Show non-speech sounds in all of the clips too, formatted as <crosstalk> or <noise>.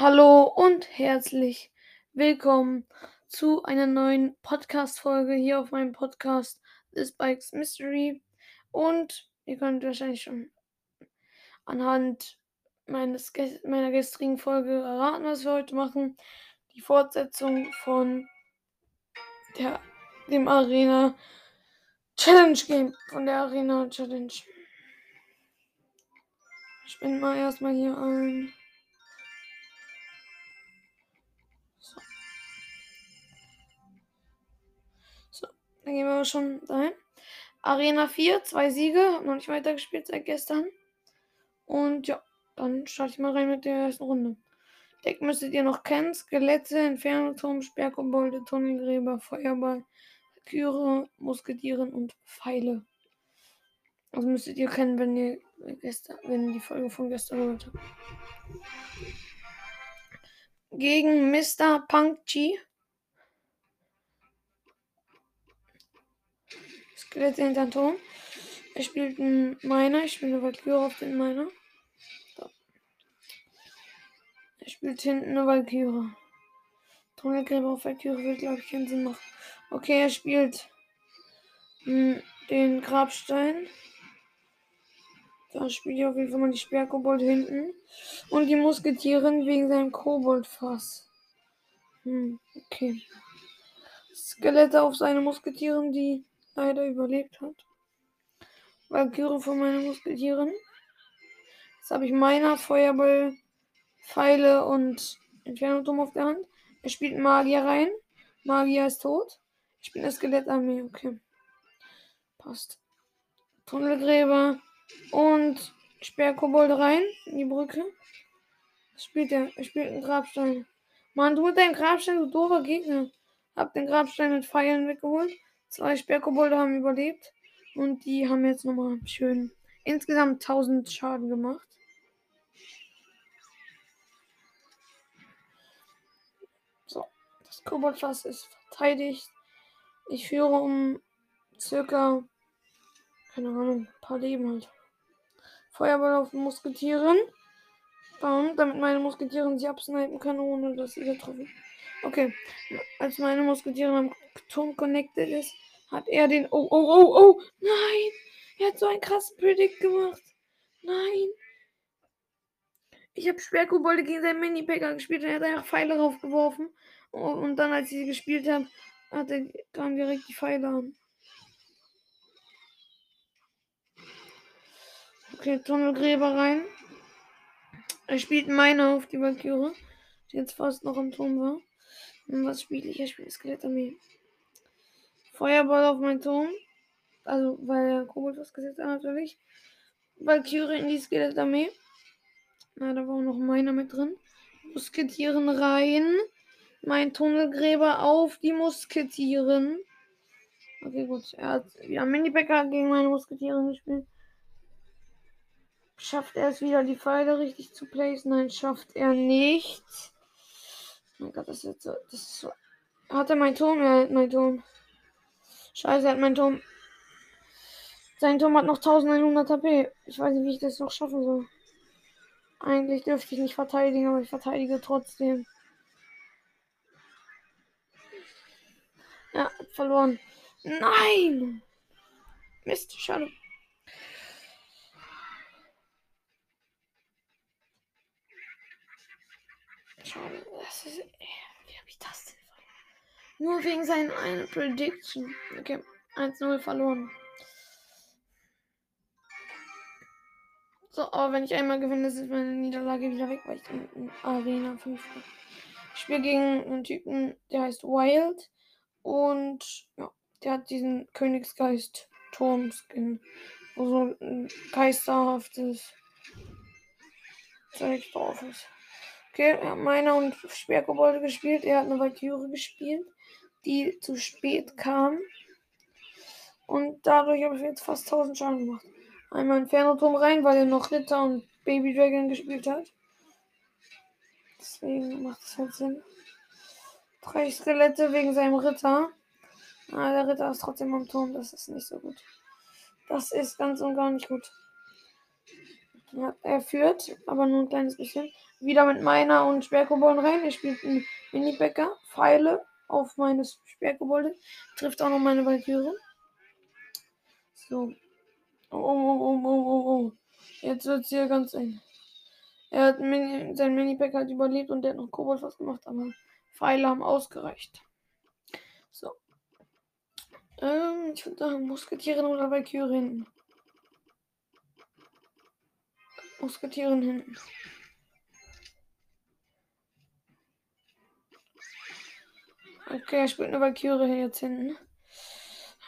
Hallo und herzlich willkommen zu einer neuen Podcast-Folge hier auf meinem Podcast This Bikes Mystery. Und ihr könnt wahrscheinlich schon anhand meines, meiner gestrigen Folge erraten, was wir heute machen. Die Fortsetzung von der, dem Arena Challenge Game. Von der Arena Challenge. Ich bin mal erstmal hier ein. Dann gehen wir schon dahin. Arena 4, zwei Siege. Hab noch nicht weitergespielt seit gestern. Und ja, dann starte ich mal rein mit der ersten Runde. Deck müsstet ihr noch kennen. Skelette, Infernoturm, Sperrkobolde, Tunnelgräber, Feuerball, Kyre, Musketieren und Pfeile. Also müsstet ihr kennen, wenn ihr gestern, wenn die Folge von gestern gehört habt. Gegen Mr. Punkchi. Skelette hinter Turm. Er spielt einen Miner. Ich spiele eine Valkyrie auf den Miner. So. Er spielt hinten eine Valkyrie. Tunnelgräber auf Valkyrie will, glaube ich, keinen Sinn machen. Okay, er spielt hm, den Grabstein. Da spielt auf jeden Fall mal die Sperrkobold hinten. Und die Musketieren wegen seinem Koboldfass. Hm, okay. Skelette auf seine Musketieren, die leider überlebt hat. Valkyrie von meinen Musketieren. Jetzt habe ich meiner Feuerball, Pfeile und Entfernungsturm auf der Hand. Er spielt Magier rein. Magier ist tot. Ich bin das Skelettarmee, okay. Passt. Tunnelgräber und Sperrkobold rein in die Brücke. Was spielt er? Er spielt einen Grabstein. Mann, du mit deinem Grabstein, du doofer Gegner. Hab den Grabstein mit Pfeilen weggeholt. Zwei Sperrkobolde haben überlebt. Und die haben jetzt nochmal schön insgesamt 1000 Schaden gemacht. So, das Koboldfass ist verteidigt. Ich führe um circa, keine Ahnung, ein paar Leben halt. Feuerball auf Musketieren. Bam, damit meine Musketieren sie absnipen können, ohne dass sie getroffen. Okay, als meine Musketieren am Turm connected ist, hat er den. Oh, oh, oh, oh! Nein! Er hat so einen krassen Predict gemacht. Nein! Ich habe Sperrkobolde gegen seinen Mini-Packer gespielt und er hat einfach Pfeile raufgeworfen. Und dann, als ich sie gespielt habe, hat er, kamen direkt die Pfeile an. Okay, Tunnelgräber rein. Er spielt meine auf die Valkyrie, die jetzt fast noch im Turm war. Und was spiele ich? Er spielt Skelettarmee. Feuerball auf meinen Turm. Also, weil er Kobold was gesetzt hat, natürlich. Valkyrie in die Skelettarmee. Na, da war auch noch meiner mit drin. Musketieren rein. Mein Tunnelgräber auf die Musketieren. Okay, gut. Er hat wieder Mini-Bäcker gegen meine Musketieren gespielt. Schafft er es wieder, die Pfeile richtig zu placen? Nein, schafft er nicht. Oh mein Gott, das ist so. Das ist so. Hat er meinen Turm? Er hat meinen Turm. Scheiße, hat meinen Turm. Sein Turm hat noch 1100 HP. Ich weiß nicht, wie ich das noch schaffen soll. Eigentlich dürfte ich nicht verteidigen, aber ich verteidige trotzdem. Ja, verloren. Nein! Mist, schade. Schade. Das ist, wie habe ich das denn nur wegen seinen einen Prediction. Okay, 1-0 verloren. So, aber wenn ich einmal gewinne, ist meine Niederlage wieder weg, weil ich in, Arena 5 bin. Ich spiele gegen einen Typen, der heißt Wild. Und ja, der hat diesen Königsgeist Turm-Skin. Wo so ein geisterhaftes Zeug drauf ist. Okay, er hat meiner und Sperrkobolde gespielt. Er hat eine Valkyrie gespielt die zu spät kam. Und dadurch habe ich jetzt fast 1000 Schaden gemacht. Einmal Inferno-Turm rein, weil er noch Ritter und Baby Dragon gespielt hat. Deswegen macht es halt Sinn. Drei Skelette wegen seinem Ritter. Ah, der Ritter ist trotzdem am Turm. Das ist nicht so gut. Das ist ganz und gar nicht gut. Er führt, aber nur ein kleines bisschen. wieder mit meiner und Sperrkobolden rein. Er spielt einen Mini-Bäcker, Pfeile auf meine Sperrkobolde. Trifft auch noch meine Valkyrie. So. Oh, oh, oh, oh, oh, oh. Jetzt wird es hier ganz eng. Er hat Mini, sein Mini-Pack halt überlebt und der hat noch Kobold was gemacht, aber Pfeile haben ausgereicht. So. Ähm, ich würde sagen, Musketieren oder Valkyrien. Musketieren hinten. Okay, er spielt eine Valkyrie jetzt hinten.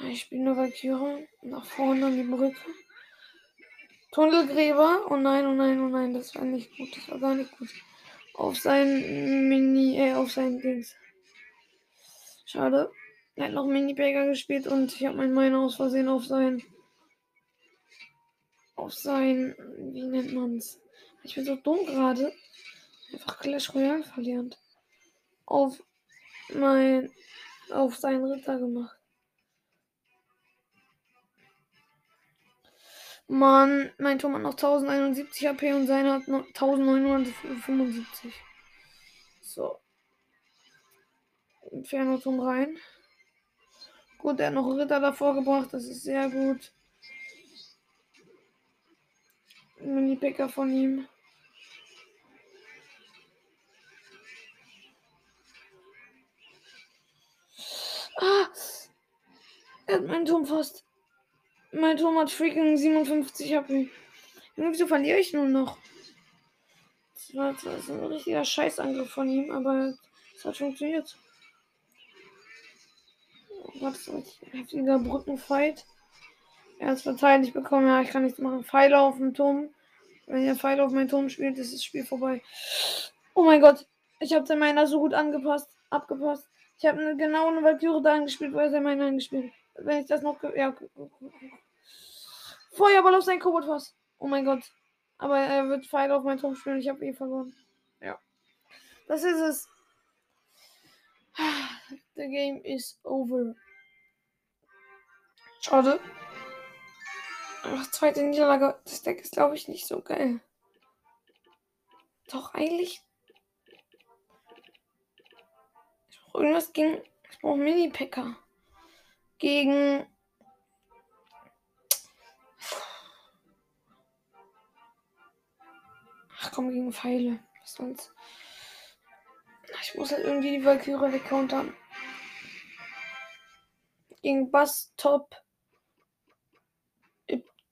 Ich spiele eine Valkyrie. Nach vorne an die Brücke. Tunnelgräber. Oh nein, oh nein, oh nein. Das war nicht gut. Das war gar nicht gut. Auf sein Mini, äh, auf sein Dings. Schade. Er hat noch Mini-Bagger gespielt und ich habe mein Miner aus Versehen auf sein. Auf sein. Wie nennt man's? Ich bin so dumm gerade. Einfach Clash Royale verlernt. Auf mein. Auf seinen Ritter gemacht. Mann, mein Turm hat noch 1071 HP und seiner hat noch 1975. So. Inferno-Turm rein. Gut, er hat noch Ritter davor gebracht. Das ist sehr gut. Mini-Picker von ihm. Ah! Er hat meinen Turm fast. Mein Turm hat freaking 57 HP. Wieso verliere ich nur noch? Das war, das war ein richtiger Scheißangriff von ihm, aber es hat funktioniert. Was ist ein heftiger Brückenfight. Er hat es verteidigt bekommen. Ja, ich kann nichts machen. Pfeile auf dem Turm. Wenn ihr Pfeile auf meinen Turm spielt, ist das Spiel vorbei. Oh mein Gott. Ich habe den meiner so gut angepasst. Abgepasst. Ich habe eine genaue Valkyrie da angespielt, wo er sein meiner angespielt. Wenn ich das noch. Ja, Feuerball auf sein Koboldfass. Oh mein Gott. Aber er wird Pfeile auf meinen Turm spielen. Ich habe eh verloren. Ja. Das ist es. The game is over. Schade. Ach, zweite Niederlage. Das Deck ist, glaube ich, nicht so geil. Doch, eigentlich. Irgendwas gegen. Ich brauche Mini-Packer. Gegen. Ach komm, gegen Pfeile. Was soll's. Ich muss halt irgendwie die Valkyrie wegcountern. Gegen Bass Top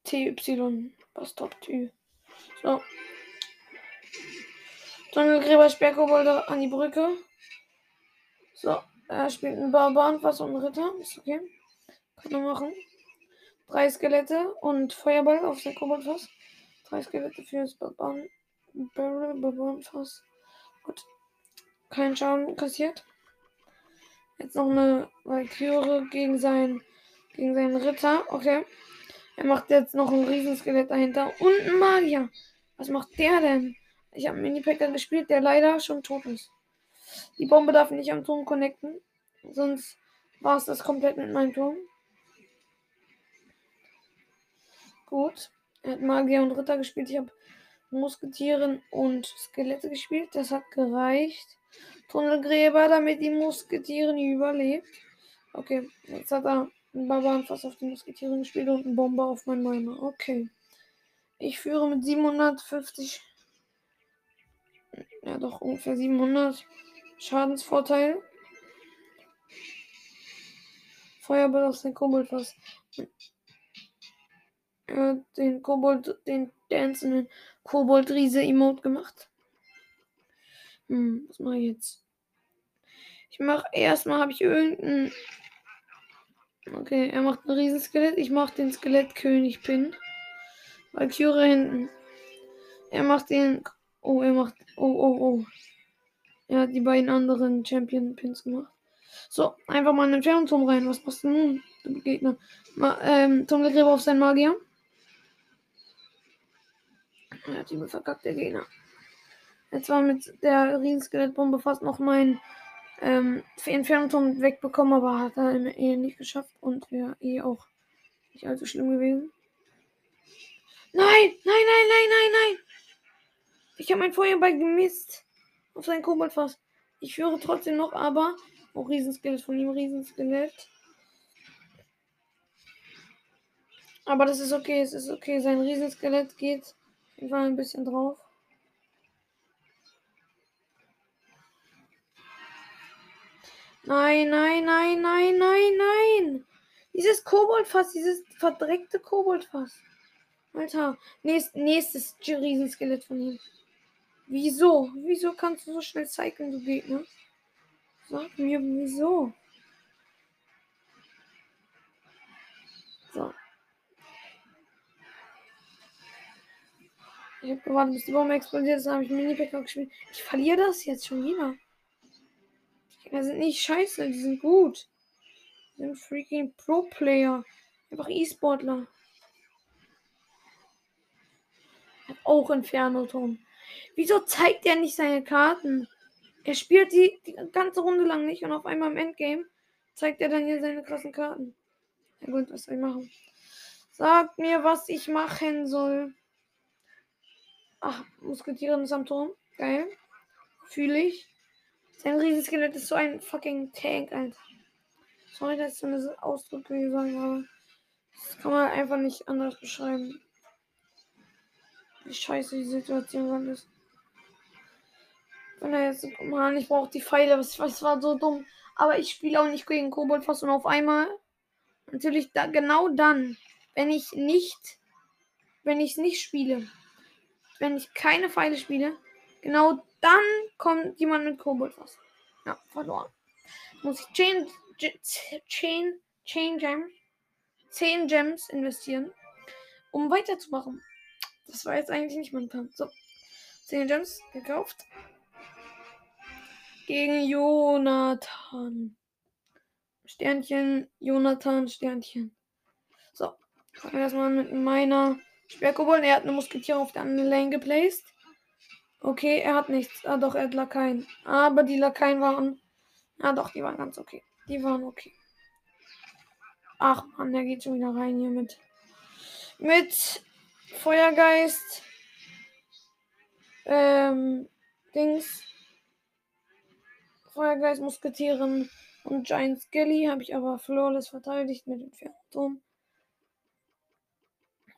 TY. Bass Top T. So. Tunnelgräber Sperrkobolde an die Brücke. So. Er spielt einen Barbaren, was und einen Ritter. Ist okay. Kann man machen. Drei Skelette und Feuerball auf sein Koboldfass. Drei Skelette für das Barbaren. Barrel, Barbarenfass. Gut keinen Schaden kassiert. Jetzt noch eine Valkyrie gegen seinen, gegen seinen Ritter. Okay. Er macht jetzt noch ein Riesenskelett dahinter. Und ein Magier. Was macht der denn? Ich habe einen Mini-Packer gespielt, der leider schon tot ist. Die Bombe darf nicht am Turm connecten. Sonst war es das komplett mit meinem Turm. Gut. Er hat Magier und Ritter gespielt. Ich habe Musketieren und Skelette gespielt. Das hat gereicht. Tunnelgräber, damit die Musketieren überlebt. Okay, jetzt hat er einen Barbaren fast auf die Musketieren gespielt und einen Bomber auf meinen Miner. Okay. Ich führe mit 750. Ja, doch ungefähr 700 Schadensvorteil. Feuerball auf den Koboldfass. Er hat den Kobold, den dancenden Kobold-Riese-Emote gemacht. Hm, was mache ich jetzt? Ich mache erstmal, habe ich irgendeinen. Okay, er macht ein Riesenskelett. Ich mache den Skelettkönig-Pin. Valkyrie hinten. Er macht den. Oh, er macht. Oh, oh, oh. Er hat die beiden anderen Champion-Pins gemacht. So, einfach mal in den Fernturm rein. Was machst du nun, du Gegner? Ma, ähm, Tunnelgräber auf sein Magier. Er hat übel verkackt, der Gegner. Jetzt war mit der Riesenskelettbombe fast noch mein ähm, Entfernungsturm wegbekommen, aber hat er eh nicht geschafft und wäre eh auch nicht allzu schlimm gewesen. Nein, nein, nein, nein, nein, nein. Ich habe mein Feuerball gemisst. Auf sein Koboldfass. Ich führe trotzdem noch, aber. Oh, Riesenskelett von ihm, Riesenskelett. Aber das ist okay, es ist okay. Sein Riesenskelett geht auf ein bisschen drauf. Nein, nein, nein, nein, nein, nein. Dieses Koboldfass, dieses verdreckte Koboldfass. Alter, nächst, nächstes Riesenskelett von ihm. Wieso? Wieso kannst du so schnell cyclen, du Gegner? Sag mir, wieso? So. Ich hab gewartet, bis die Bombe explodiert ist, dann habe ich Mini-Packer gespielt. Ich verliere das jetzt schon wieder. Die sind nicht scheiße, die sind gut. Die sind freaking Pro-Player. Einfach E-Sportler. Auch Inferno-Ton. Wieso zeigt er nicht seine Karten? Er spielt die, die ganze Runde lang nicht und auf einmal im Endgame zeigt er dann hier seine krassen Karten. Ja gut, was soll ich machen? Sagt mir, was ich machen soll. Ach, Musketieren ist am Turm. Geil. Fühle ich. Sein Riesenskelett ist so ein fucking Tank, Alter. Sorry, dass ich so eine Ausdrücke gesagt habe. Das kann man einfach nicht anders beschreiben. Wie scheiße die Situation gerade ist. Wenn er jetzt, Mann, ich brauche die Pfeile, das, das war so dumm. Aber ich spiele auch nicht gegen Koboldfass und auf einmal, natürlich da, genau dann, wenn ich nicht, wenn ich es nicht spiele, wenn ich keine Pfeile spiele, genau dann kommt jemand mit Koboldfass. Ja, verloren. Muss ich Chain, Chain, Chain Gems, 10 Gems investieren, um weiterzumachen. Das war jetzt eigentlich nicht mein Plan. So. 10 Gems gekauft. Gegen Jonathan. Sternchen, Jonathan, Sternchen. So. Fangen wir erstmal mit meiner Sperrkobold. Er hat eine Musketier auf der anderen Lane geplaced. Okay, er hat nichts. Ah, doch, er hat Lakaien. Aber die Lakaien waren. Ah, doch, die waren ganz okay. Die waren okay. Ach man, der geht schon wieder rein hier mit. Mit Feuergeist. Ähm, Dings. Feuergeist, Musketieren und Giant Skelly habe ich aber flawless verteidigt mit dem Phantom.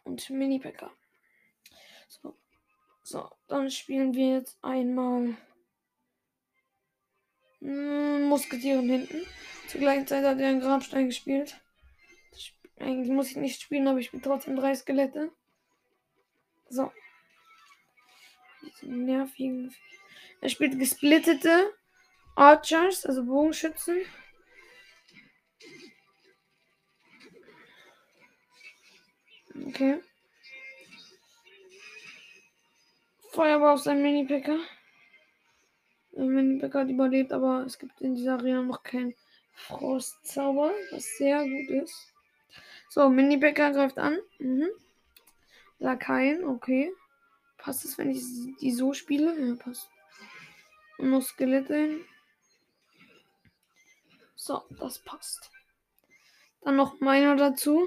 Und Mini-Packer. So. so, dann spielen wir jetzt einmal hm, Musketieren hinten. Zur gleichen Zeit hat er einen Grabstein gespielt. Eigentlich muss ich nicht spielen, aber ich spiele trotzdem drei Skelette. So. Diese nervigen. Er spielt gesplittete Archers, also Bogenschützen. Okay. Feuerball auf seinen Mini-Picker. Der Mini-Picker hat überlebt, aber es gibt in dieser Arena noch keinen Frostzauber, was sehr gut ist. So, Mini-Picker greift an. Mhm. Lakaien, okay. Passt es, wenn ich die so spiele? Ja, passt. Und noch Skelette. So, das passt. Dann noch meiner dazu.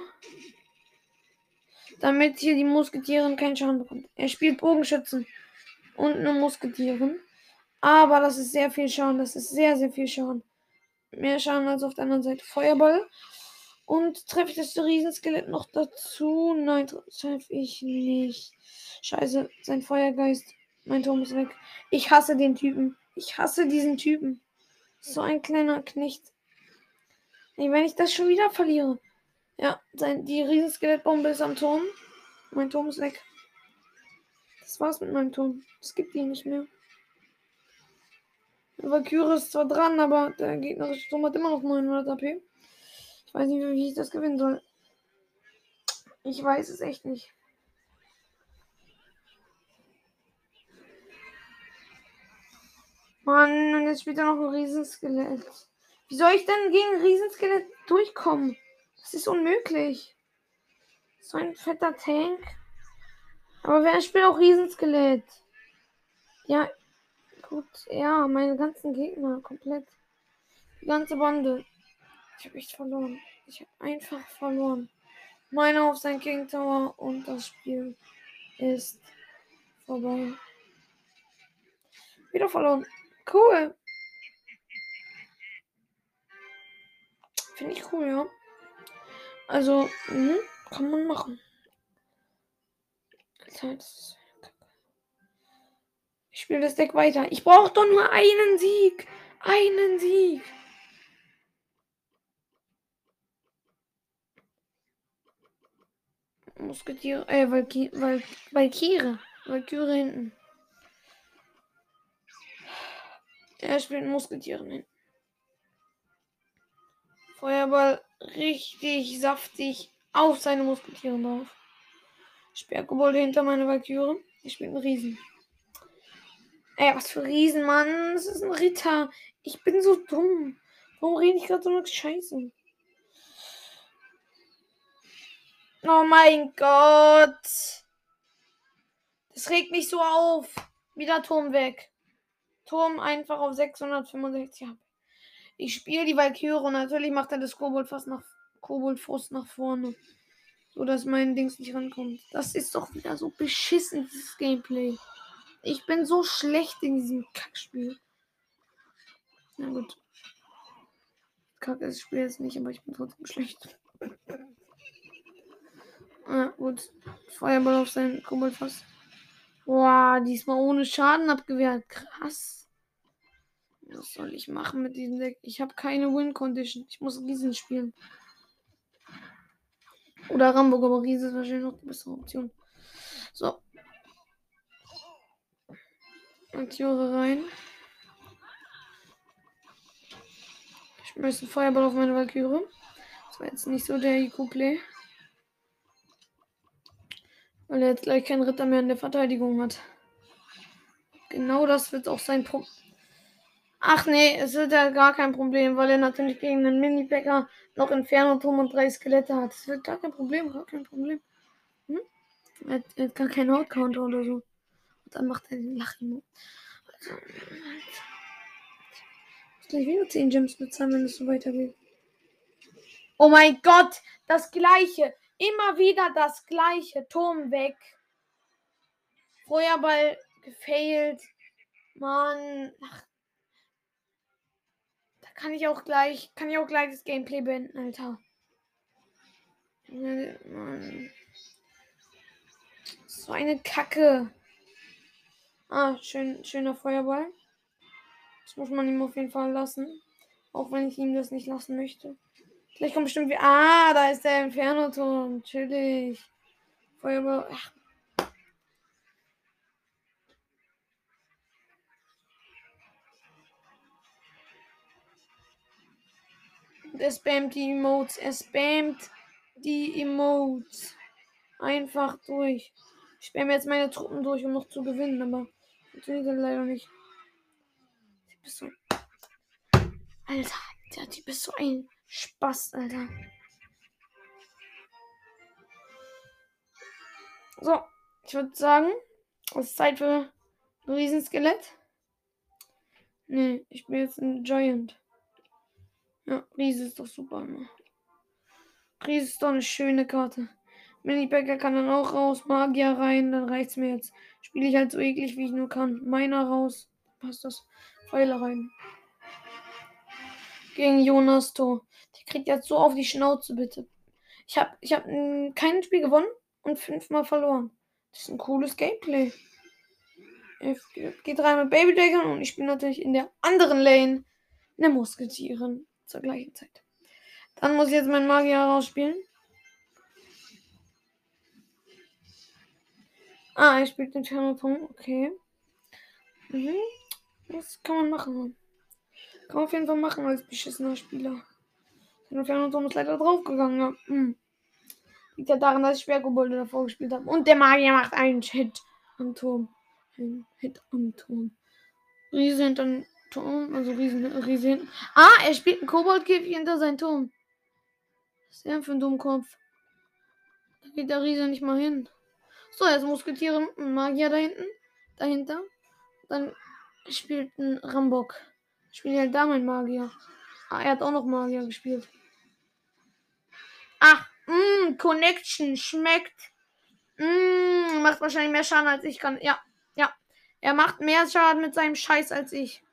Damit hier die Musketieren keinen Schaden bekommt. Er spielt Bogenschützen und eine Musketieren. Aber das ist sehr viel Schaden. Das ist sehr, sehr viel Schaden. Mehr Schaden als auf der anderen Seite. Feuerball. Und treffe ich das Riesenskelett noch dazu? Nein, treffe ich nicht. Scheiße, sein Feuergeist. Mein Turm ist weg. Ich hasse den Typen. Ich hasse diesen Typen. So ein kleiner Knecht. Ey, wenn ich das schon wieder verliere. Ja, sein, die Riesenskelettbombe ist am Turm. Mein Turm ist weg. Das war's mit meinem Turm. Es gibt ihn nicht mehr. Valkyrie ist zwar dran, aber der gegnerische Turm hat immer noch 900 AP. Ich weiß nicht, wie ich das gewinnen soll. Ich weiß es echt nicht. Mann, und jetzt spielt er noch ein Riesenskelett. Wie soll ich denn gegen Riesenskelett durchkommen? Das ist unmöglich. So ein fetter Tank. Aber wer spielt auch Riesenskelett? Ja, gut. Ja, meine ganzen Gegner komplett. Die ganze Bande. Ich habe echt verloren. Ich habe einfach verloren. Meiner auf sein King Tower und das Spiel ist vorbei. Wieder verloren. Cool. Finde ich cool, ja. Also, mh, kann man machen. Ich spiele das Deck weiter. Ich brauche doch nur einen Sieg. Einen Sieg. Musketiere, äh, Valky Val Valkyrie. Valkyrie hinten. Er spielt Musketieren hinten. Feuerball richtig saftig auf seine Musketiere drauf. Sperrkobolde hinter meine Valkyrie. Ich spiele einen Riesen. Ey, was für Riesen, Mann. Das ist ein Ritter. Ich bin so dumm. Warum rede ich gerade so eine Scheiße? Oh mein Gott. Das regt mich so auf. Wieder Turm weg. Turm einfach auf 665 HP. Ich spiele die Valkyrie und natürlich macht er das Kobold fast nach Koboldfrost nach vorne. So dass mein Dings nicht rankommt. Das ist doch wieder so beschissen, dieses Gameplay. Ich bin so schlecht in diesem Kackspiel. Na gut. Kack ist Spiel jetzt nicht, aber ich bin trotzdem schlecht. <laughs> ah, gut. Feuerball auf sein Koboldfass. Boah, diesmal ohne Schaden abgewehrt. Krass. Was soll ich machen mit diesem Deck? Ich habe keine Win-Condition. Ich muss Riesen spielen. Oder Ramburg, aber Riese ist wahrscheinlich noch die bessere Option. So. Jure rein. Ich einen Feuerball auf meine Valkyrie. Das war jetzt nicht so der IQ-Play. Weil er jetzt gleich keinen Ritter mehr in der Verteidigung hat. Genau das wird auch sein Problem. Ach nee, es wird ja gar kein Problem, weil er natürlich gegen einen Mini-Bäcker noch Inferno-Turm und drei Skelette hat. Das wird gar kein Problem, gar kein Problem. Hm? Er, hat, er hat gar keinen Hautcounter oder so. Und dann macht er den Lachimo. Also, ich gleich wieder 10 Gems bezahlen, wenn es so weitergeht. Oh mein Gott, das gleiche. Immer wieder das gleiche. Turm weg. Feuerball gefailt. Mann. Ach, kann ich auch gleich, kann ich auch gleich das Gameplay beenden, Alter. So eine Kacke. Ah, schön, schöner Feuerball. Das muss man ihm auf jeden Fall lassen. Auch wenn ich ihm das nicht lassen möchte. Vielleicht kommt bestimmt wie. Ah, da ist der Inferno-Turm. Chillig. Feuerball. Ach, er spammt die Emotes. Er spammt die Emotes. Einfach durch. Ich spamme jetzt meine Truppen durch, um noch zu gewinnen, aber funktioniert das leider nicht. So. Alter, der Typ ist so ein Spaß, Alter. So, ich würde sagen, es ist Zeit für ein Riesenskelett. Nee, ich bin jetzt ein Giant. Ja, Riese ist doch super. Ne? Riese ist doch eine schöne Karte. Mini-Bäcker kann dann auch raus. Magier rein, dann reicht's mir jetzt. Spiele ich halt so eklig, wie ich nur kann. Meiner raus. Passt das. Pfeile rein. Gegen Jonas Tor. Der kriegt jetzt so auf die Schnauze, bitte. Ich habe ich hab, kein Spiel gewonnen und fünfmal verloren. Das ist ein cooles Gameplay. Geht rein mit Babydeckern und ich bin natürlich in der anderen Lane eine Musketierin zur gleichen Zeit. Dann muss ich jetzt meinen Magier rausspielen. Ah, er spielt den Thermoton. Okay. Mhm. Das kann man machen. Kann man auf jeden Fall machen als beschissener Spieler. Der Thermoton ist leider draufgegangen. Ja. Hm. Liegt ja daran, dass ich Schwerkobolde davor gespielt habe. Und der Magier macht einen Hit am Turm. Ein Hit am Turm. Riese hinter Turm, also riesen, riesen. Ah, er spielt einen Koboldkäfig hinter seinem Turm. Was ist der für ein Dummkopf? Da geht der Riese nicht mal hin. So, jetzt Musketiere, ein Magier da hinten, dahinter. Dann spielt ein Rambock. Spielt halt da mein Magier. Ah, er hat auch noch Magier gespielt. Ach, mh, mm, Connection schmeckt. Mh, mm, macht wahrscheinlich mehr Schaden als ich kann. Ja, ja. Er macht mehr Schaden mit seinem Scheiß als ich.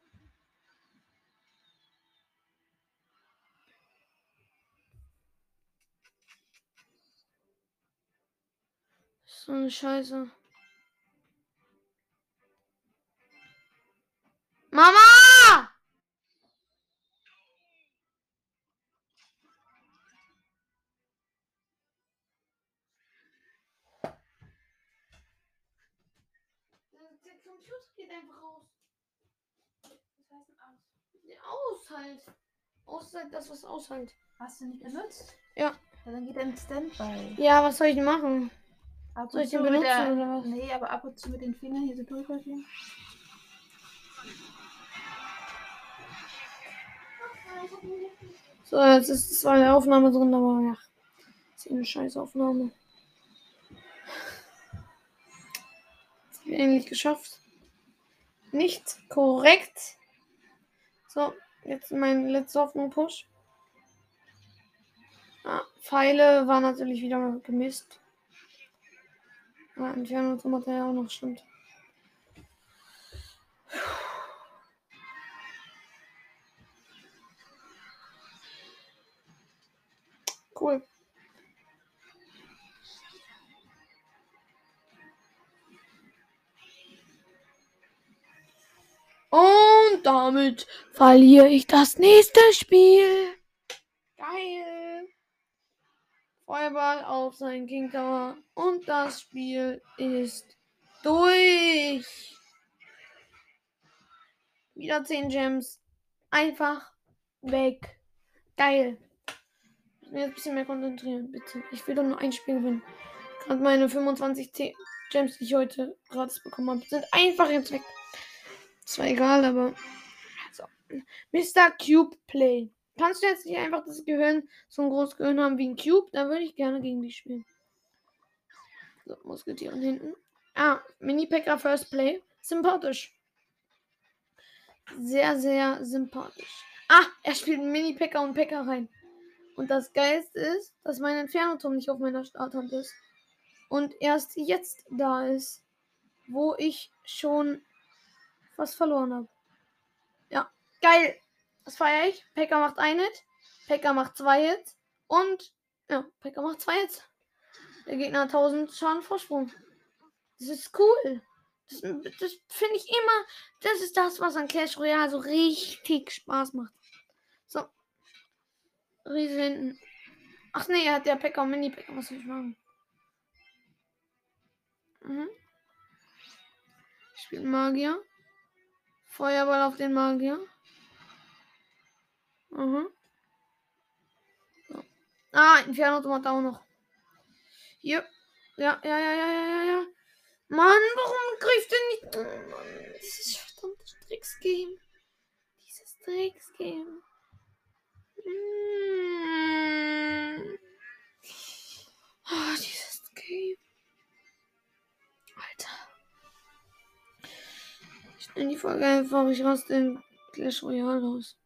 So eine Scheiße. Mama! Der Computer geht einfach aus. Was heißt denn aus? Aus halt. Aus halt das, was aushält. Hast du nicht benutzt? Ja. ja dann geht er in Standby. Ja, was soll ich denn machen? Ab Soll ich den benutzen der- oder was? Nee, aber ab und zu mit den Fingern hier so durchrütteln. So, jetzt ist zwar eine Aufnahme drin, aber ja. Ist eh eine scheiß Aufnahme. Jetzt haben wir endlich geschafft. Nicht korrekt. So, jetzt mein letzter Hoffnung-Push. Ah, Pfeile war natürlich wieder mal gemisst. Ah, Entfernung zum Material auch noch stimmt. Cool. Und damit verliere ich das nächste Spiel. Geil. Feuerball auf seinen King Tower. Und das Spiel ist durch. Wieder 10 Gems. Einfach weg. Geil. Ich muss mich jetzt ein bisschen mehr konzentrieren, bitte. Ich will doch nur ein Spiel gewinnen. Gerade meine 25 T Gems, die ich heute gratis bekommen habe, sind einfach jetzt weg. Zwar egal, aber. So. Mr. Cube Play. Kannst du jetzt nicht einfach das Gehirn, so ein großes Gehirn haben wie ein Cube? Dann würde ich gerne gegen dich spielen. So, Musketieren hinten. Ah, Mini-Packer First Play. Sympathisch. Sehr, sehr sympathisch. Ah, er spielt Mini-Packer und Packer rein. Und das Geilste ist, dass mein Entfernungsturm nicht auf meiner Starthand ist. Und erst jetzt da ist, wo ich schon was verloren habe. Ja, geil. Das feiere ich. Pekka macht ein Hit. Pekka macht zwei Hits. Und, ja, Pekka macht zwei Hits. Der Gegner hat 1000 Schaden Vorsprung. Das ist cool. Das, das finde ich immer, das ist das, was an Clash Royale so richtig Spaß macht. So. Riese hinten. Ach nee, er hat ja Pekka und Mini-Pekka. Was soll ich machen? Mhm. Spiele Magier. Feuerball auf den Magier. Mhm. Ah, Inferno hat auch noch. Hier. Ja, ja, ja, ja, ja, ja, ja. Mann, warum greift er nicht? Oh Mann, dieses verdammte Drecksgame. Dieses Drecksgame. Mm. Ah, dieses Game. Alter. Ich nenne die Folge einfach, ich raste in Clash Royale aus.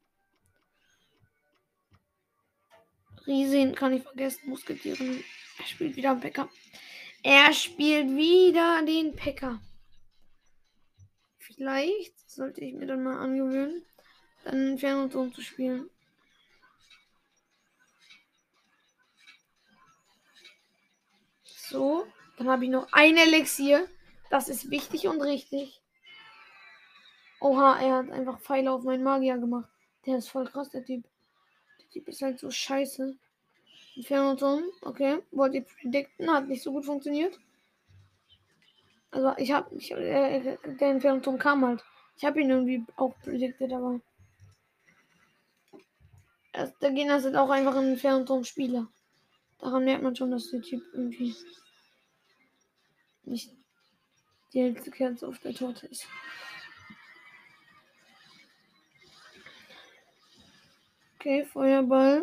Riesen kann ich vergessen, Musketieren. Er spielt wieder einen Packer. Er spielt wieder den Packer. Vielleicht sollte ich mir dann mal angewöhnen, dann Inferno-Turm zu spielen. So, dann habe ich noch ein Elixier. Das ist wichtig und richtig. Oha, er hat einfach Pfeile auf meinen Magier gemacht. Der ist voll krass, der Typ. Typ ist halt so scheiße. Inferno-Turm, okay. Wollte ich predikten, hat nicht so gut funktioniert. Also ich habe, ich, äh, der Inferno-Turm kam halt. Ich habe ihn irgendwie auch prediktet, aber. Erst, der Gegner ist halt auch einfach ein Inferno-Turm-Spieler. Daran merkt man schon, dass der Typ irgendwie nicht die hellste Kerze auf der Torte ist. Okay, Feuerball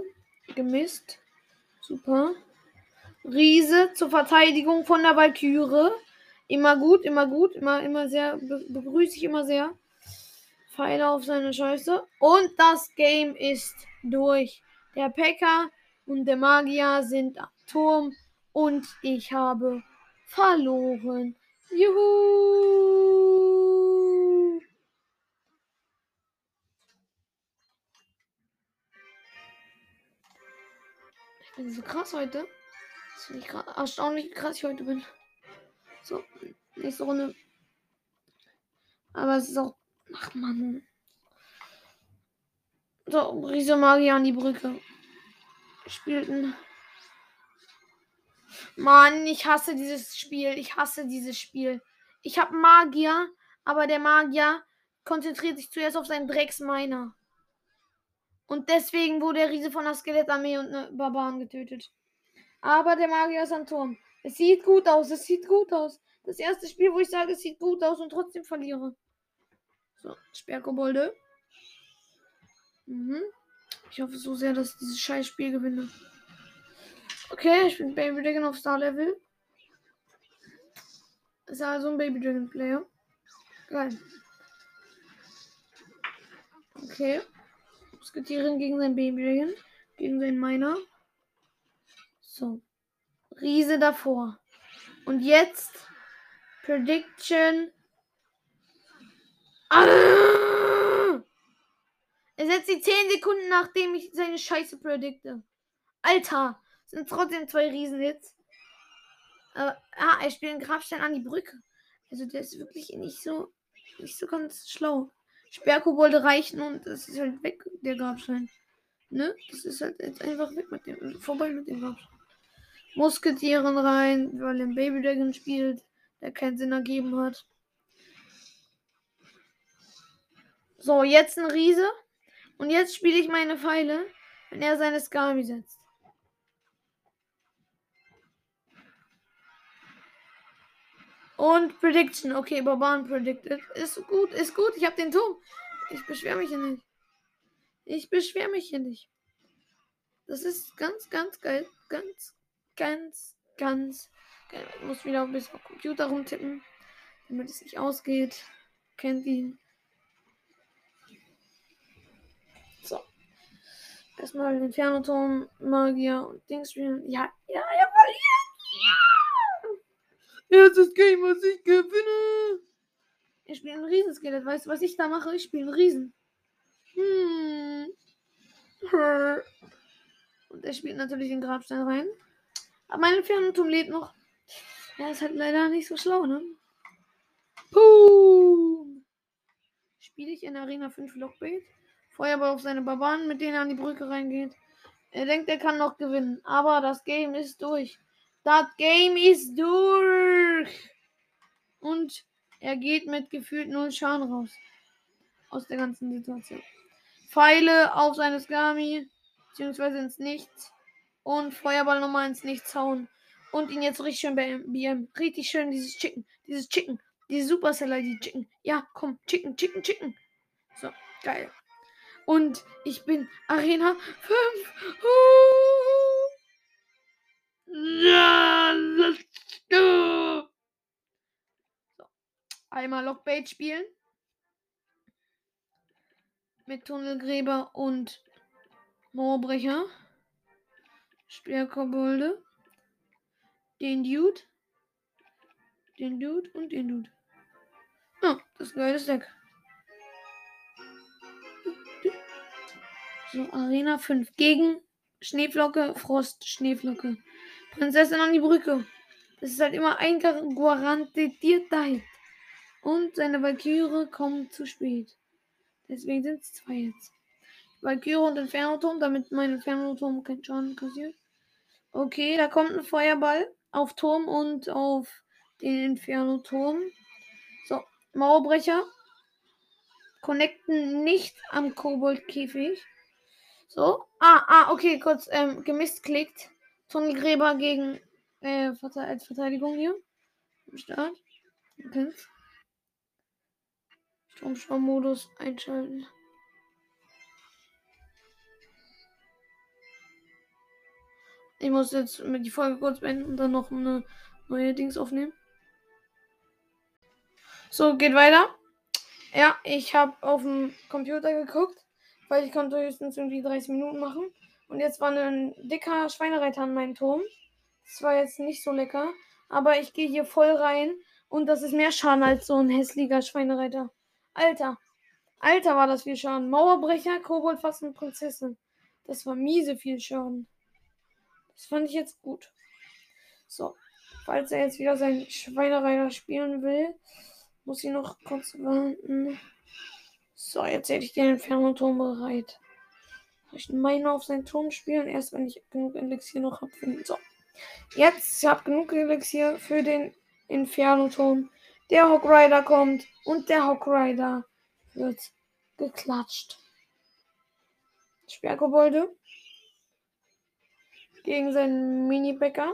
gemisst. Super. Riese zur Verteidigung von der Valkyrie. Immer gut, immer gut, immer, immer sehr, be begrüße ich immer sehr. Pfeile auf seine Scheiße. Und das Game ist durch. Der Pekka und der Magier sind am Turm und ich habe verloren. Juhu! So krass heute. Das finde ich gra- erstaunlich, wie krass ich heute bin. So, nächste Runde. Aber es ist auch. Ach Mann. So, Riese Magier an die Brücke. Spielten. Mann, ich hasse dieses Spiel. Ich hasse dieses Spiel. Ich habe Magier, aber der Magier konzentriert sich zuerst auf seinen Drecksminer. Und deswegen wurde der Riese von der Skelettarmee und ne Barbaren getötet. Aber der Magier ist am Turm. Es sieht gut aus, es sieht gut aus. Das erste Spiel, wo ich sage, es sieht gut aus und trotzdem verliere. So, Sperrkobolde. Mhm. Ich hoffe so sehr, dass ich dieses scheiß Spiel gewinne. Okay, ich bin Baby Dragon auf Star Level. Ist also ein Baby Dragon Player. Geil. Okay. Musketieren gegen sein Baby. Gegen seinen Miner. So. Riese davor. Und jetzt Prediction. Ah! Er setzt die 10 Sekunden, nachdem ich seine Scheiße predikte. Alter, sind trotzdem zwei Riesenhits. Äh, ah, er spielt einen Grabstein an die Brücke. Also der ist wirklich nicht so, nicht so ganz schlau. Sperrkobolde reichen und es ist halt weg, der Grabstein. Ne? Das ist halt jetzt einfach weg mit dem, vorbei mit dem Grabstein. Musketieren rein, weil einen Baby Dragon spielt, der keinen Sinn ergeben hat. So, jetzt ein Riese. Und jetzt spiele ich meine Pfeile, wenn er seine Skami setzt. Und Prediction. Okay, Barbaren predicted. Ist gut, ist gut. Ich habe den Turm. Ich beschwere mich hier nicht. Ich beschwere mich hier nicht. Das ist ganz, ganz geil. Ganz, ganz, ganz geil. Ich muss wieder ein bisschen auf Computer rumtippen, damit es nicht ausgeht. Kennt ihn. So. Erstmal den Inferno-Turm, Magier und Dings spielen. Ja, ja, ja, ja. Erstes Game, was ich gewinne. Ich spiele ein Riesenskelett. Weißt du, was ich da mache? Ich spiele einen Riesen. Hm. Und er spielt natürlich den Grabstein rein. Aber mein Inferno-Turm lebt noch. Er ist halt leider nicht so schlau, ne? Puh. Spiele ich in Arena 5 Lockbait? Feuerball auf seine Barbaren, mit denen er an die Brücke reingeht. Er denkt, er kann noch gewinnen. Aber das Game ist durch. Das Game ist durch. Und er geht mit gefühlt null Schaden raus. Aus der ganzen Situation. Pfeile auf seine Skami. Beziehungsweise ins Nichts. Und Feuerball nochmal ins Nichts hauen. Und ihn jetzt richtig schön BM. Richtig schön dieses Chicken. Dieses Chicken. Diese Supercell die Chicken. Ja, komm. Chicken, Chicken, Chicken. So, geil. Und ich bin Arena 5. Ja, let's go. So. Einmal Lockbait spielen. Mit Tunnelgräber und Mauerbrecher. Speerkobolde. Den Dude. Den Dude und den Dude. Ah, das ist geiles Deck. So, Arena 5 gegen Schneeflocke, Frost, Schneeflocke. Prinzessin an die Brücke. Das ist halt immer ein garantierter Und seine Valkyrie kommt zu spät. Deswegen sind es zwei jetzt. Valkyrie und Inferno-Turm, damit mein Inferno-Turm keinen Schaden kassiert. Okay, da kommt ein Feuerball auf Turm und auf den Inferno-Turm. So, Mauerbrecher. Connecten nicht am Kobold-Käfig. So. Ah, ah, okay, kurz ähm, gemissklickt. Tunnelgräber gegen äh, als Verteidigung hier. Im Start. Okay. Stromsparmodus einschalten. Ich muss jetzt mit die Folge kurz beenden und dann noch eine neue Dings aufnehmen. So, geht weiter. Ja, ich habe auf dem Computer geguckt, weil ich konnte höchstens irgendwie 30 Minuten machen. Und jetzt war ein dicker Schweinereiter an meinem Turm. Das war jetzt nicht so lecker. Aber ich gehe hier voll rein und das ist mehr Schaden als so ein hässlicher Schweinereiter. Alter. Alter war das viel Schaden. Mauerbrecher, Koboldfass und Prinzessin. Das war miese viel Schaden. Das fand ich jetzt gut. So. Falls er jetzt wieder seinen Schweinereiter spielen will, muss ich noch kurz warten. So, jetzt hätte ich den Inferno-Turm bereit. Ich meine auf seinen Turm spielen? Erst wenn ich genug Elixier noch habe. So. Jetzt, ich habe genug Elixier für den Inferno-Turm. Der Hawk Rider kommt und der Hawk Rider wird geklatscht. Sperrkobolde gegen seinen Mini-Bäcker.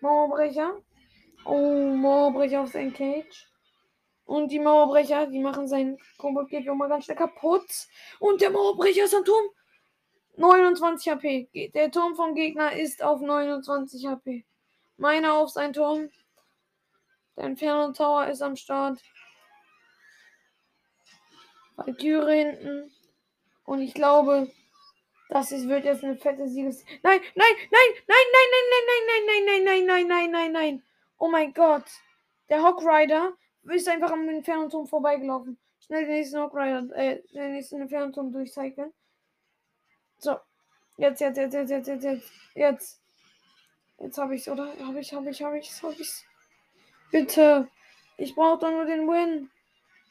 Mauerbrecher. Oh, Mauerbrecher auf sein Cage. Und die Mauerbrecher, die machen seinen Kobold geht mal ganz schnell kaputt. Und der Mauerbrecher ist am Turm. 29 HP. Der Turm vom Gegner ist auf 29 HP. Meiner auf sein Turm. Der Inferno Tower ist am Start. Valkyrie hinten. Und ich glaube, das ist, wird jetzt eine fette Sieges. Nein, nein, nein, nein, nein, nein, nein, nein, nein, nein, nein, nein, nein, nein, nein. Oh mein Gott. Der Hawk Rider ist einfach am Inferno-Turm vorbeigelaufen. Schnell den nächsten Hawk Rider, äh, den nächsten Inferno-Turm durchcyclen. So. Jetzt, jetzt, jetzt, jetzt, jetzt, jetzt, jetzt. Jetzt. Jetzt habe ich's, oder? Habe ich, habe ich, habe ich's, habe ich's. Bitte. Ich brauche doch nur den Win.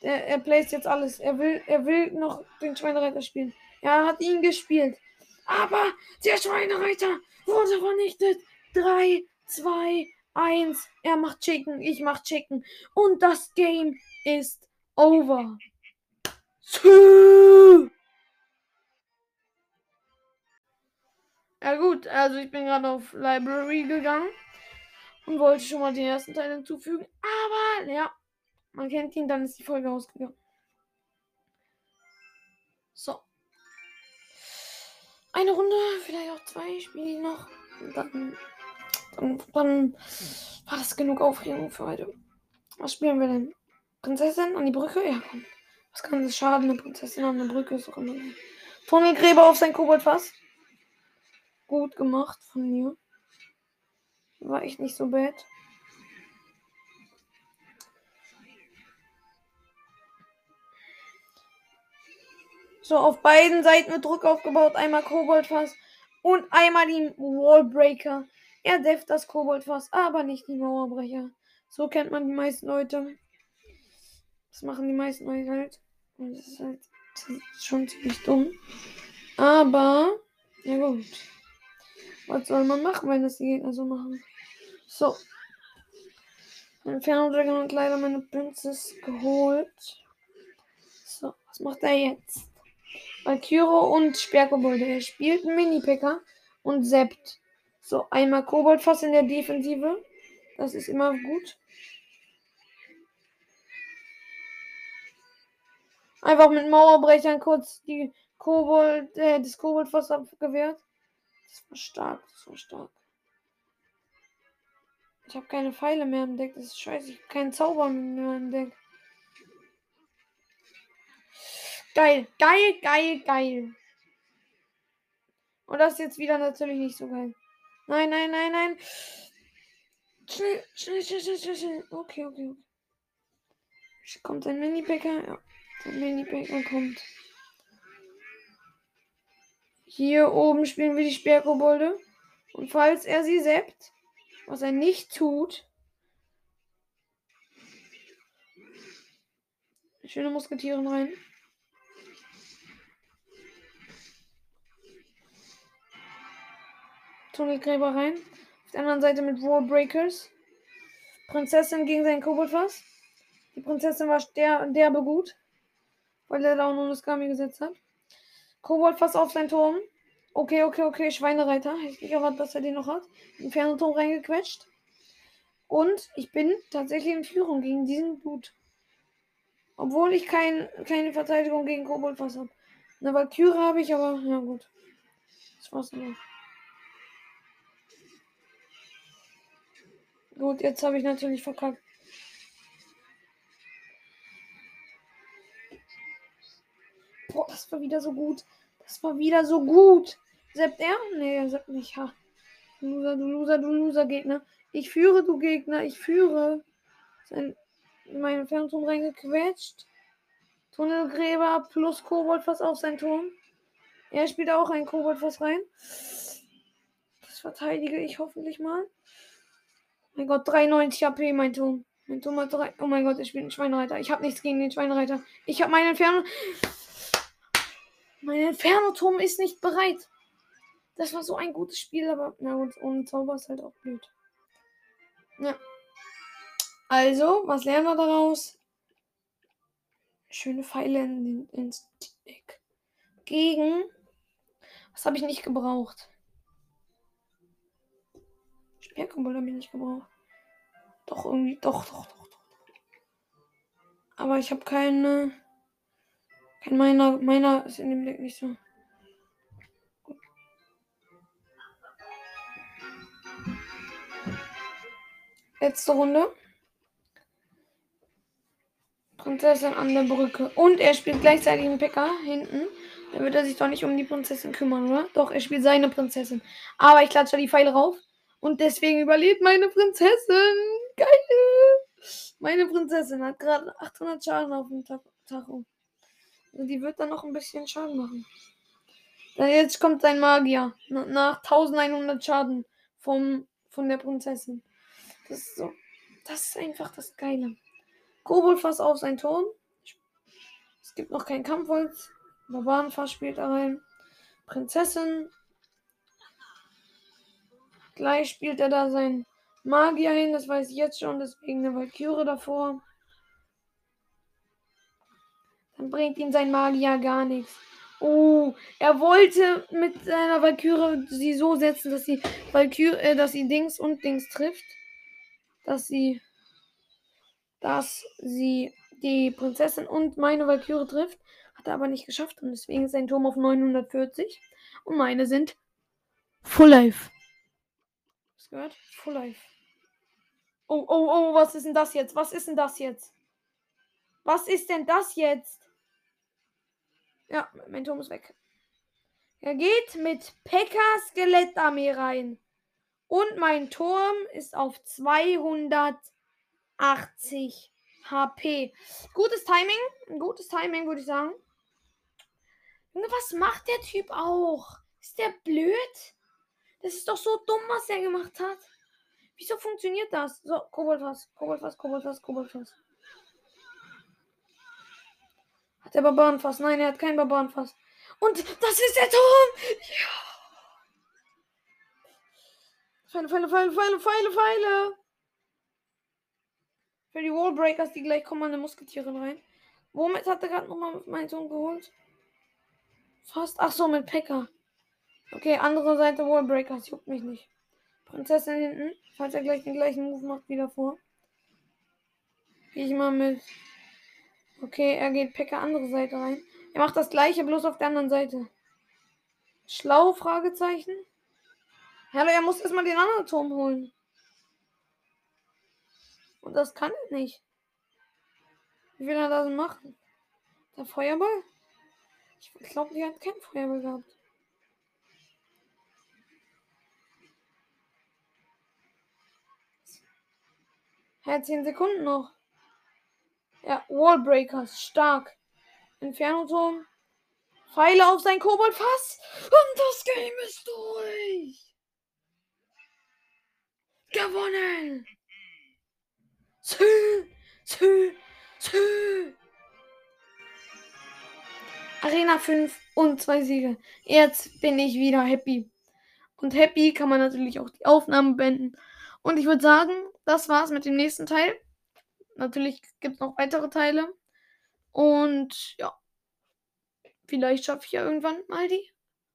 Er, er placed jetzt alles. Er will, er will noch den Schweinereiter spielen. Er hat ihn gespielt. Aber der Schweinereiter wurde vernichtet. 3, 2, 1. Er macht Chicken, ich mach Chicken. Und das Game ist over. Ja gut, also ich bin gerade auf Library gegangen und wollte schon mal den ersten Teil hinzufügen. Aber ja, man kennt ihn, dann ist die Folge ausgegangen. So. Eine Runde, vielleicht auch zwei spiele noch. Dann, dann, dann war das genug Aufregung für heute. Was spielen wir denn? Prinzessin an die Brücke? Ja, komm. Was kann das schaden? Eine Prinzessin an der Brücke ist doch immer. Tunnelgräber auf sein Koboldfass. Gut gemacht von mir. War echt nicht so bad. So, auf beiden Seiten wird Druck aufgebaut. Einmal Koboldfass und einmal die Wallbreaker. Er deft das Koboldfass, aber nicht die Mauerbrecher. So kennt man die meisten Leute. Das machen die meisten Leute halt. Und das ist halt schon ziemlich dumm. Aber, ja gut. Was soll man machen, wenn das die Gegner so machen? So. Inferno Dragon hat leider meine Princess geholt. So, was macht er jetzt? Valkyro und Sperrkobolde. Er spielt Mini-Packer und Sept. So, einmal Koboldfass in der Defensive. Das ist immer gut. Einfach mit Mauerbrechern kurz die Kobold, äh, das Koboldfass abgewehrt. Das war stark, das war stark. Ich habe keine Pfeile mehr im Deck. Das ist scheiße. Ich habe keinen Zauber mehr im Deck. Geil, geil, geil, geil. Und das ist jetzt wieder natürlich nicht so geil. Nein, nein, nein, nein. Schnell, schnell, schnell, schnell, schnell, schnell. Okay, okay, okay. Kommt ein Mini-Bäcker? Ja, der Mini-Bäcker kommt. Hier oben spielen wir die Sperrkobolde. Und falls er sie seppt, was er nicht tut, schöne Musketieren rein. Tunnelgräber rein. Auf der anderen Seite mit Wallbreakers. Prinzessin gegen seinen Koboldfass. Die Prinzessin war der, derbe gut. Weil er da auch nur eine Skami gesetzt hat. Koboldfass auf seinen Turm. Okay, okay, okay. Schweinereiter. Ich erwartet, dass er den noch hat. Inferno-Turm reingequetscht. Und ich bin tatsächlich in Führung gegen diesen Blut. Obwohl ich kein, keine Verteidigung gegen Koboldfass habe. Eine Valkyrie habe ich, aber ja gut. Das war's noch. Gut, jetzt habe ich natürlich verkackt. Wieder so gut. Das war wieder so gut. Seppt er? Nee, er seppt nicht. Ha. Du Loser, du Loser, du Loser, Gegner. Ich führe, du Gegner. Ich führe. Sein, in meinen Fernturm reingequetscht. Tunnelgräber plus Koboldfass auf sein Turm. Er spielt auch ein Koboldfass rein. Das verteidige ich hoffentlich mal. Mein Gott, 93 HP, mein Turm. Mein Turm hat 3. Oh mein Gott, ich spielt einen Schweinreiter. Ich habe nichts gegen den Schweinreiter. Ich habe meinen Inferno. Mein Inferno-Turm ist nicht bereit. Das war so ein gutes Spiel, aber na gut, ohne Zauber ist halt auch blöd. Ja. Also, was lernen wir daraus? Schöne Pfeile in den, ins Deck. Gegen. Was habe ich nicht gebraucht? Speerkumpel habe ich nicht gebraucht. Doch, irgendwie. Doch, doch, doch, doch. Aber ich habe keine. Kein meiner. Meiner ist in dem Deck nicht so. Letzte Runde. Prinzessin an der Brücke. Und er spielt gleichzeitig einen Picker hinten. Dann wird er sich doch nicht um die Prinzessin kümmern, oder? Doch, er spielt seine Prinzessin. Aber ich klatsche die Pfeile rauf. Und deswegen überlebt meine Prinzessin. Geil. Meine Prinzessin hat gerade 800 Schaden auf dem Tacho. Die wird dann noch ein bisschen Schaden machen. Jetzt kommt sein Magier. Nach 1100 Schaden vom, von der Prinzessin. Das ist so. Das ist einfach das Geile. Koboldfass auf sein Turm. Es gibt noch kein Kampfholz. Barbarenfass spielt da rein. Prinzessin. Gleich spielt er da sein Magier hin. Das weiß ich jetzt schon. Deswegen eine Valkyrie davor. Dann bringt ihm sein Magier gar nichts. Oh, er wollte mit seiner Valkyrie sie so setzen, dass sie Valkyrie, äh, dass sie Dings und Dings trifft dass sie, dass sie die Prinzessin und meine Valkyrie trifft. Hat er aber nicht geschafft und deswegen ist sein Turm auf 940 und meine sind Full Life. Was gehört? Full Life. Oh, oh, oh, was ist denn das jetzt? Was ist denn das jetzt? Was ist denn das jetzt? Ja, mein Turm ist weg. Er geht mit Pekka Skelettarmee rein. Und mein Turm ist auf 280 HP. Gutes Timing. Gutes Timing, würde ich sagen. Was macht der Typ auch? Ist der blöd? Das ist doch so dumm, was er gemacht hat. Wieso funktioniert das? So, Koboldfass, Koboldfass, Koboldfass, Koboldfass. Hat er Barbarenfass? Nein, er hat kein Barbarenfass. Und das ist der Turm! Ja! Pfeile, Pfeile, Pfeile, Pfeile, Pfeile, Pfeile. Für die Wallbreakers, die gleich kommen an der Musketieren rein. Womit hat er gerade nochmal meinen Sohn geholt? Fast. Ach so, mit Pekka. Okay, andere Seite Wallbreakers. Juckt mich nicht. Prinzessin hinten. Falls er gleich den gleichen Move macht, wieder vor. Gehe ich mal mit. Okay, er geht Pekka andere Seite rein. Er macht das gleiche, bloß auf der anderen Seite. Schlau? Fragezeichen. Hallo, er muss erstmal den anderen Turm holen. Und das kann er nicht. Wie will er das machen? Der Feuerball? Ich glaube, die hat keinen Feuerball gehabt. Ja, 10 Sekunden noch. Ja, Wallbreakers, stark. Inferno-Turm. Pfeile auf sein Koboldfass. Und das Game ist durch. Gewonnen! Sü, sü, sü. Arena 5 und zwei Siege. Jetzt bin ich wieder happy. Und happy kann man natürlich auch die Aufnahmen beenden. Und ich würde sagen, das war's mit dem nächsten Teil. Natürlich gibt es noch weitere Teile. Und ja, vielleicht schaffe ich ja irgendwann mal die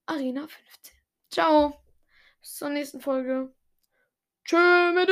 Arena 15. Ciao. Bis zur nächsten Folge. Tschö mit